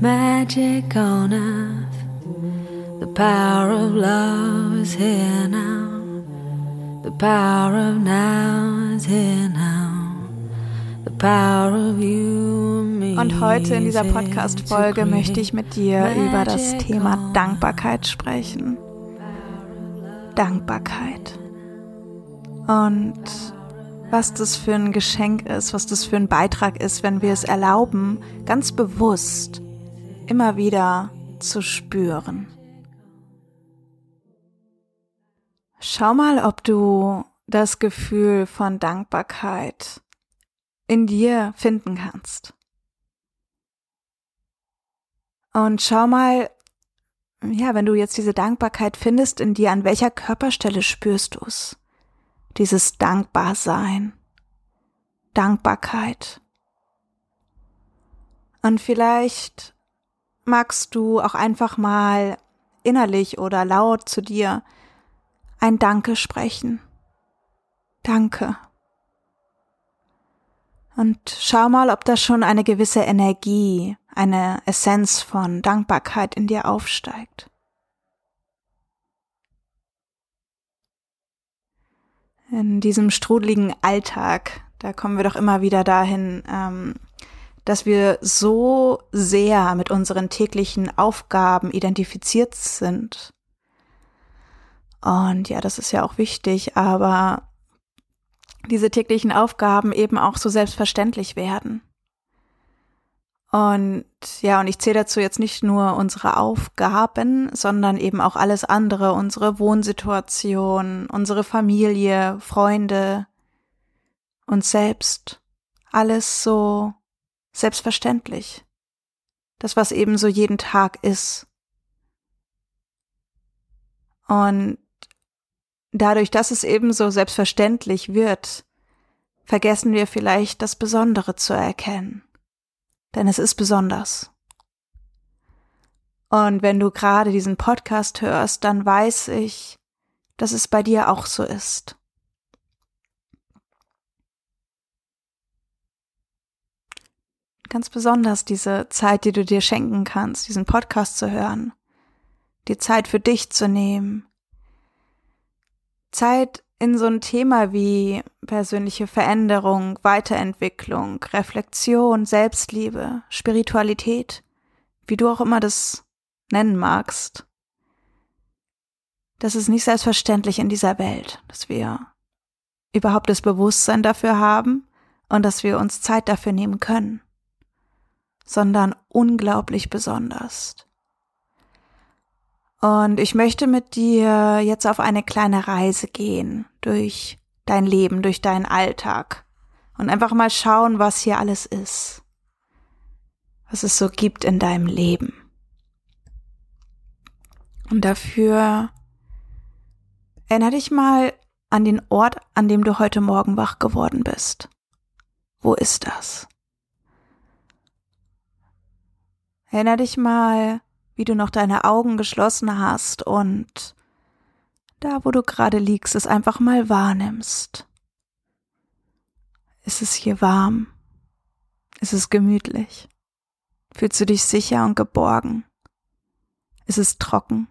magic on earth. The power of love is here now. The power of now is here now. The power of you and me. Und heute in dieser Podcast-Folge möchte ich mit dir über das Thema Dankbarkeit sprechen. Dankbarkeit. Und was das für ein Geschenk ist, was das für ein Beitrag ist, wenn wir es erlauben, ganz bewusst immer wieder zu spüren. Schau mal, ob du das Gefühl von Dankbarkeit in dir finden kannst. Und schau mal, ja, wenn du jetzt diese Dankbarkeit findest in dir, an welcher Körperstelle spürst du es? Dieses Dankbarsein, Dankbarkeit. Und vielleicht magst du auch einfach mal innerlich oder laut zu dir ein Danke sprechen. Danke. Und schau mal, ob da schon eine gewisse Energie, eine Essenz von Dankbarkeit in dir aufsteigt. In diesem strudeligen Alltag, da kommen wir doch immer wieder dahin, ähm, dass wir so sehr mit unseren täglichen Aufgaben identifiziert sind. Und ja, das ist ja auch wichtig, aber diese täglichen Aufgaben eben auch so selbstverständlich werden. Und ja, und ich zähle dazu jetzt nicht nur unsere Aufgaben, sondern eben auch alles andere, unsere Wohnsituation, unsere Familie, Freunde, uns selbst. Alles so selbstverständlich. Das, was eben so jeden Tag ist. Und dadurch, dass es eben so selbstverständlich wird, vergessen wir vielleicht das Besondere zu erkennen. Denn es ist besonders. Und wenn du gerade diesen Podcast hörst, dann weiß ich, dass es bei dir auch so ist. Ganz besonders diese Zeit, die du dir schenken kannst, diesen Podcast zu hören, die Zeit für dich zu nehmen, Zeit in so ein Thema wie persönliche Veränderung, Weiterentwicklung, Reflexion, Selbstliebe, Spiritualität, wie du auch immer das nennen magst. Das ist nicht selbstverständlich in dieser Welt, dass wir überhaupt das Bewusstsein dafür haben und dass wir uns Zeit dafür nehmen können, sondern unglaublich besonders. Und ich möchte mit dir jetzt auf eine kleine Reise gehen durch dein Leben, durch deinen Alltag und einfach mal schauen, was hier alles ist, was es so gibt in deinem Leben. Und dafür erinnere dich mal an den Ort, an dem du heute Morgen wach geworden bist. Wo ist das? Erinnere dich mal wie du noch deine Augen geschlossen hast und da, wo du gerade liegst, es einfach mal wahrnimmst. Ist es hier warm? Ist es gemütlich? Fühlst du dich sicher und geborgen? Ist es trocken?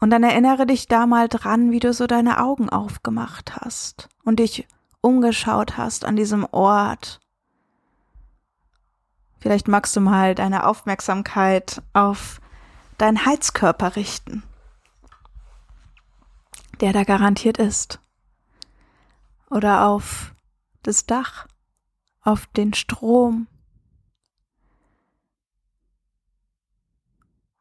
Und dann erinnere dich da mal dran, wie du so deine Augen aufgemacht hast und dich umgeschaut hast an diesem Ort Vielleicht magst du mal deine Aufmerksamkeit auf deinen Heizkörper richten, der da garantiert ist. Oder auf das Dach, auf den Strom.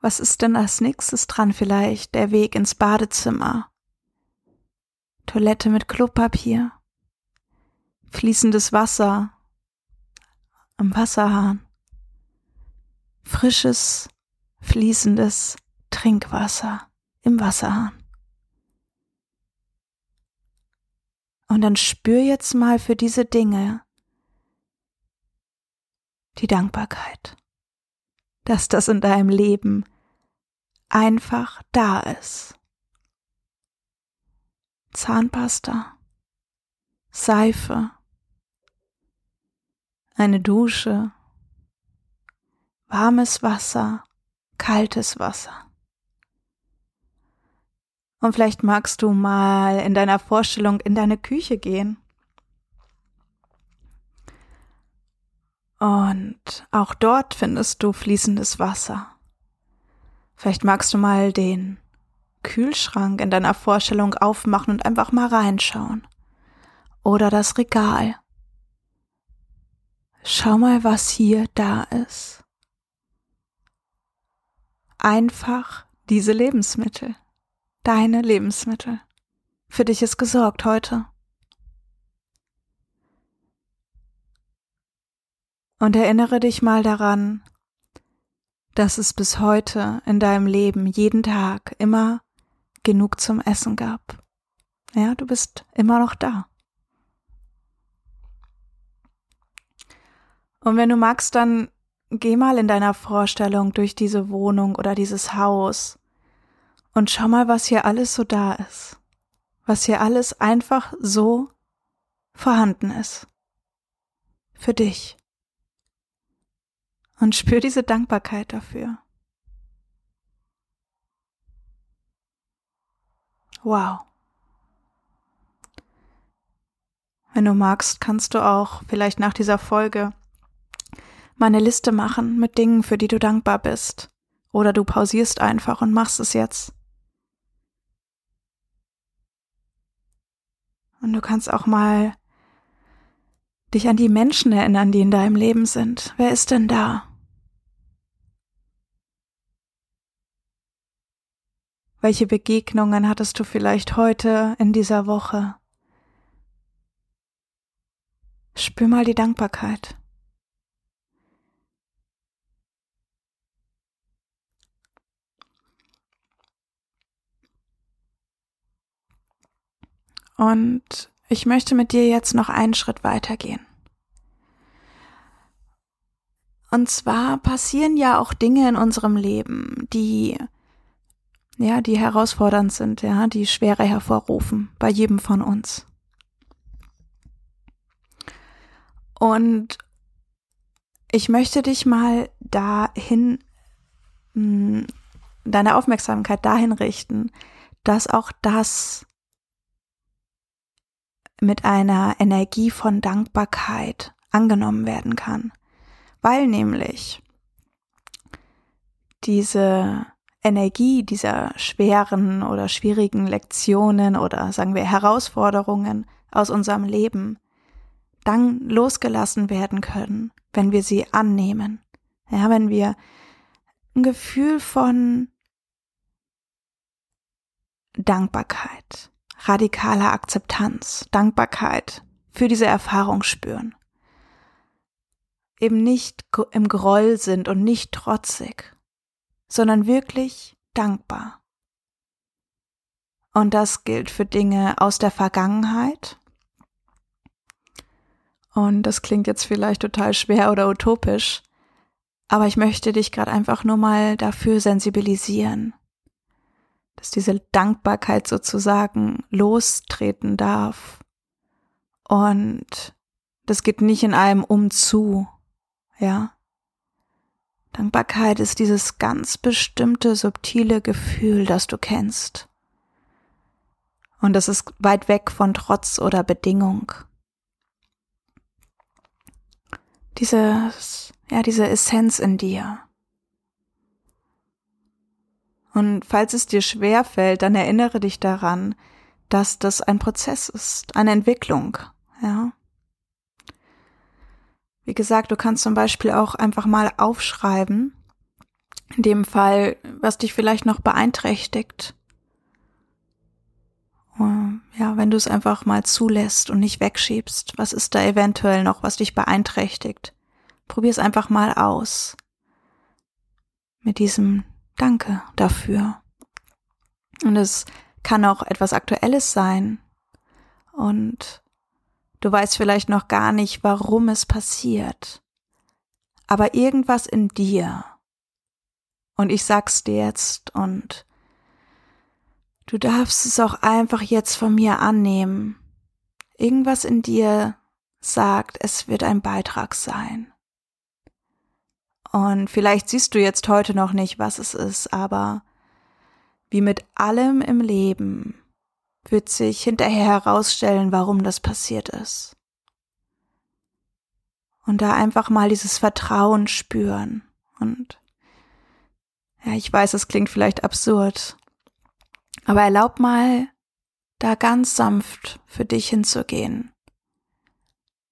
Was ist denn als nächstes dran vielleicht? Der Weg ins Badezimmer. Toilette mit Klopapier. Fließendes Wasser am Wasserhahn. Frisches, fließendes Trinkwasser im Wasserhahn. Und dann spür jetzt mal für diese Dinge die Dankbarkeit, dass das in deinem Leben einfach da ist. Zahnpasta, Seife, eine Dusche, warmes Wasser, kaltes Wasser. Und vielleicht magst du mal in deiner Vorstellung in deine Küche gehen. Und auch dort findest du fließendes Wasser. Vielleicht magst du mal den Kühlschrank in deiner Vorstellung aufmachen und einfach mal reinschauen. Oder das Regal. Schau mal, was hier da ist. Einfach diese Lebensmittel deine Lebensmittel. Für dich ist gesorgt heute. Und erinnere dich mal daran, dass es bis heute in deinem Leben jeden Tag immer genug zum Essen gab. Ja, du bist immer noch da. Und wenn du magst, dann geh mal in deiner Vorstellung durch diese Wohnung oder dieses Haus und schau mal, was hier alles so da ist. Was hier alles einfach so vorhanden ist. Für dich. Und spür diese Dankbarkeit dafür. Wow. Wenn du magst, kannst du auch vielleicht nach dieser Folge mal eine Liste machen mit Dingen, für die du dankbar bist. Oder du pausierst einfach und machst es jetzt. Und du kannst auch mal dich an die Menschen erinnern, die in deinem Leben sind. Wer ist denn da? Welche Begegnungen hattest du vielleicht heute in dieser Woche? Spür mal die Dankbarkeit. Und ich möchte mit dir jetzt noch einen Schritt weitergehen. Und zwar passieren ja auch Dinge in unserem Leben, die ja, die herausfordernd sind, ja, die Schwere hervorrufen bei jedem von uns. Und ich möchte dich mal dahin, hm, deine Aufmerksamkeit dahin richten, dass auch das mit einer Energie von Dankbarkeit angenommen werden kann, weil nämlich diese Energie dieser schweren oder schwierigen Lektionen oder sagen wir Herausforderungen aus unserem Leben dann losgelassen werden können, wenn wir sie annehmen. Ja, wenn wir ein Gefühl von Dankbarkeit, radikaler Akzeptanz, Dankbarkeit für diese Erfahrung spüren. Eben nicht im Groll sind und nicht trotzig, sondern wirklich dankbar. Und das gilt für Dinge aus der Vergangenheit. Und das klingt jetzt vielleicht total schwer oder utopisch, aber ich möchte dich gerade einfach nur mal dafür sensibilisieren, dass diese Dankbarkeit sozusagen lostreten darf. Und das geht nicht in einem umzu, ja. Dankbarkeit ist dieses ganz bestimmte subtile Gefühl, das du kennst. Und das ist weit weg von Trotz oder Bedingung. Dieses, ja, diese Essenz in dir. Und falls es dir schwer fällt, dann erinnere dich daran, dass das ein Prozess ist, eine Entwicklung, ja. Wie gesagt, du kannst zum Beispiel auch einfach mal aufschreiben, in dem Fall, was dich vielleicht noch beeinträchtigt. Ja, wenn du es einfach mal zulässt und nicht wegschiebst, was ist da eventuell noch, was dich beeinträchtigt? probier es einfach mal aus. Mit diesem Danke dafür. Und es kann auch etwas Aktuelles sein. Und du weißt vielleicht noch gar nicht, warum es passiert. Aber irgendwas in dir. Und ich sag's dir jetzt und du darfst es auch einfach jetzt von mir annehmen. Irgendwas in dir sagt, es wird ein Beitrag sein. Und vielleicht siehst du jetzt heute noch nicht, was es ist, aber wie mit allem im Leben wird sich hinterher herausstellen, warum das passiert ist. Und da einfach mal dieses Vertrauen spüren. Und ja, ich weiß, es klingt vielleicht absurd, aber erlaub mal, da ganz sanft für dich hinzugehen.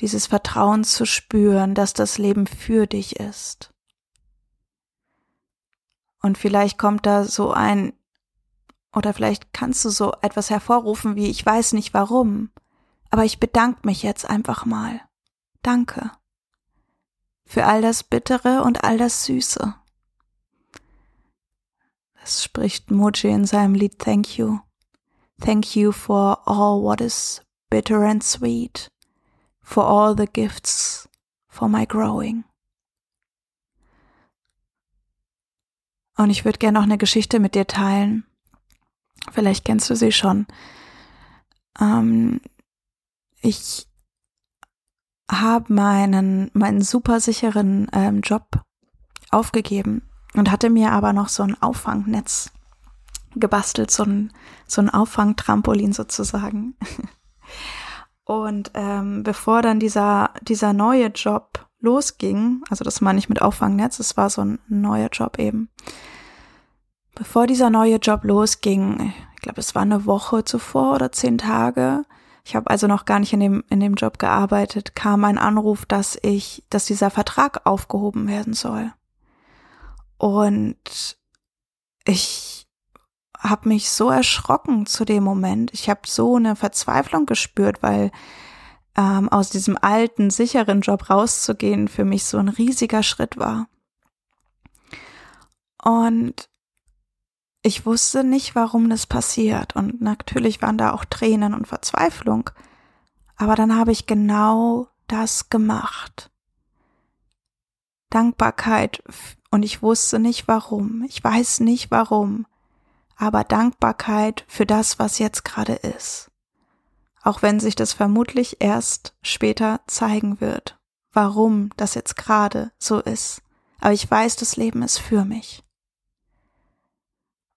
Dieses Vertrauen zu spüren, dass das Leben für dich ist. Und vielleicht kommt da so ein oder vielleicht kannst du so etwas hervorrufen wie ich weiß nicht warum, aber ich bedanke mich jetzt einfach mal. Danke. Für all das Bittere und all das Süße. Das spricht Moji in seinem Lied Thank You. Thank you for all what is bitter and sweet, for all the gifts for my growing. Und ich würde gerne noch eine Geschichte mit dir teilen Vielleicht kennst du sie schon. Ähm, ich habe meinen, meinen super sicheren ähm, Job aufgegeben und hatte mir aber noch so ein Auffangnetz gebastelt, so ein, so ein Auffangtrampolin sozusagen. Und ähm, bevor dann dieser, dieser neue Job losging, also das meine ich mit Auffangnetz, es war so ein neuer Job eben, Bevor dieser neue Job losging, ich glaube, es war eine Woche zuvor oder zehn Tage, ich habe also noch gar nicht in dem, in dem Job gearbeitet, kam ein Anruf, dass ich, dass dieser Vertrag aufgehoben werden soll. Und ich habe mich so erschrocken zu dem Moment. Ich habe so eine Verzweiflung gespürt, weil ähm, aus diesem alten, sicheren Job rauszugehen für mich so ein riesiger Schritt war. Und ich wusste nicht, warum das passiert. Und natürlich waren da auch Tränen und Verzweiflung. Aber dann habe ich genau das gemacht. Dankbarkeit. Und ich wusste nicht warum. Ich weiß nicht warum. Aber Dankbarkeit für das, was jetzt gerade ist. Auch wenn sich das vermutlich erst später zeigen wird, warum das jetzt gerade so ist. Aber ich weiß, das Leben ist für mich.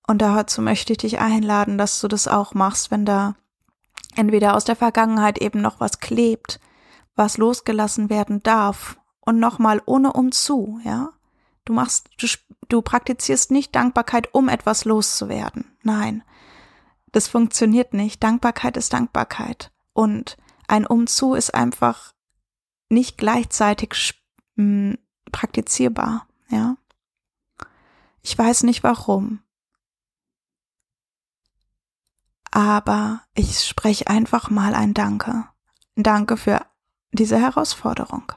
Und dazu möchte ich dich einladen, dass du das auch machst, wenn da entweder aus der Vergangenheit eben noch was klebt, was losgelassen werden darf und nochmal ohne umzu, ja. Du machst, du, du praktizierst nicht Dankbarkeit, um etwas loszuwerden. Nein. Das funktioniert nicht. Dankbarkeit ist Dankbarkeit. Und ein Umzu ist einfach nicht gleichzeitig praktizierbar, ja. Ich weiß nicht warum aber ich spreche einfach mal ein Danke. Danke für diese Herausforderung.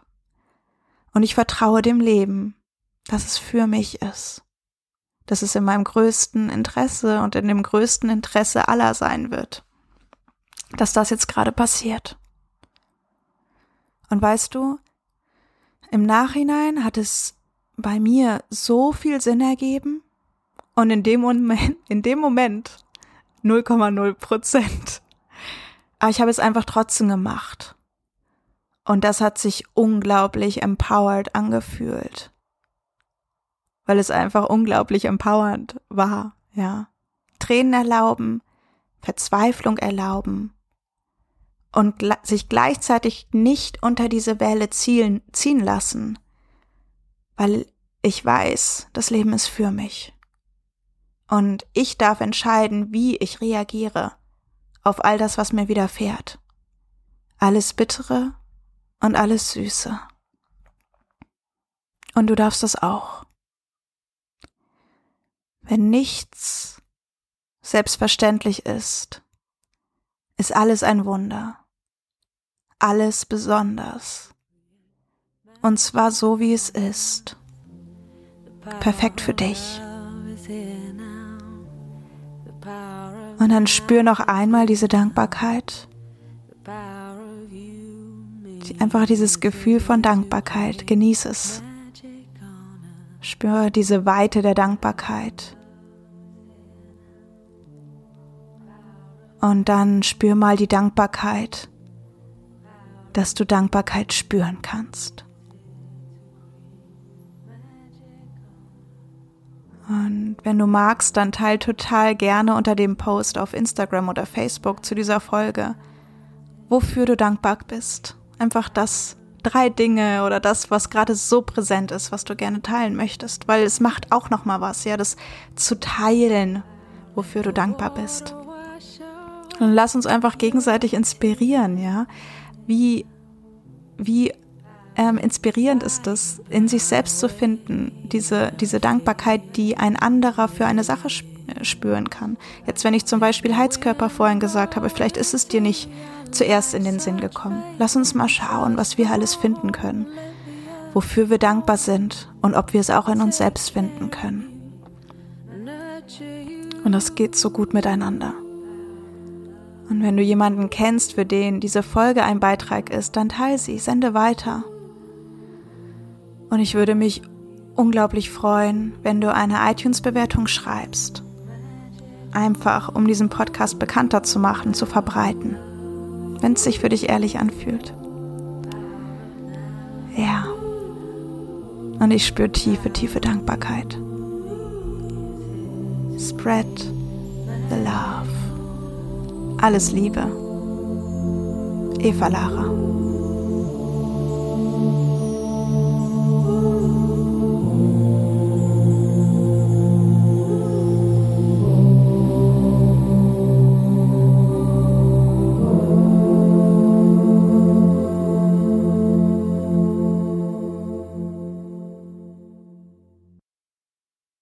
Und ich vertraue dem Leben, dass es für mich ist, dass es in meinem größten Interesse und in dem größten Interesse aller sein wird, dass das jetzt gerade passiert. Und weißt du, im Nachhinein hat es bei mir so viel Sinn ergeben und in dem Moment, in dem Moment 0,0 Prozent. Aber ich habe es einfach trotzdem gemacht. Und das hat sich unglaublich empowered angefühlt. Weil es einfach unglaublich empowernd war, ja. Tränen erlauben, Verzweiflung erlauben und sich gleichzeitig nicht unter diese Welle zielen, ziehen lassen, weil ich weiß, das Leben ist für mich. Und ich darf entscheiden, wie ich reagiere auf all das, was mir widerfährt. Alles Bittere und alles Süße. Und du darfst das auch. Wenn nichts selbstverständlich ist, ist alles ein Wunder, alles besonders. Und zwar so, wie es ist. Perfekt für dich. Und dann spür noch einmal diese Dankbarkeit. Einfach dieses Gefühl von Dankbarkeit. Genieß es. Spür diese Weite der Dankbarkeit. Und dann spür mal die Dankbarkeit, dass du Dankbarkeit spüren kannst. Und wenn du magst, dann teil total gerne unter dem Post auf Instagram oder Facebook zu dieser Folge, wofür du dankbar bist. Einfach das drei Dinge oder das, was gerade so präsent ist, was du gerne teilen möchtest, weil es macht auch noch mal was, ja, das zu teilen, wofür du dankbar bist. Und lass uns einfach gegenseitig inspirieren, ja, wie wie ähm, inspirierend ist es, in sich selbst zu finden, diese, diese Dankbarkeit, die ein anderer für eine Sache äh, spüren kann. Jetzt, wenn ich zum Beispiel Heizkörper vorhin gesagt habe, vielleicht ist es dir nicht zuerst in den Sinn gekommen. Lass uns mal schauen, was wir alles finden können, wofür wir dankbar sind und ob wir es auch in uns selbst finden können. Und das geht so gut miteinander. Und wenn du jemanden kennst, für den diese Folge ein Beitrag ist, dann teile sie, sende weiter. Und ich würde mich unglaublich freuen, wenn du eine iTunes-Bewertung schreibst. Einfach, um diesen Podcast bekannter zu machen, zu verbreiten. Wenn es sich für dich ehrlich anfühlt. Ja. Und ich spüre tiefe, tiefe Dankbarkeit. Spread the love. Alles Liebe. Eva Lara.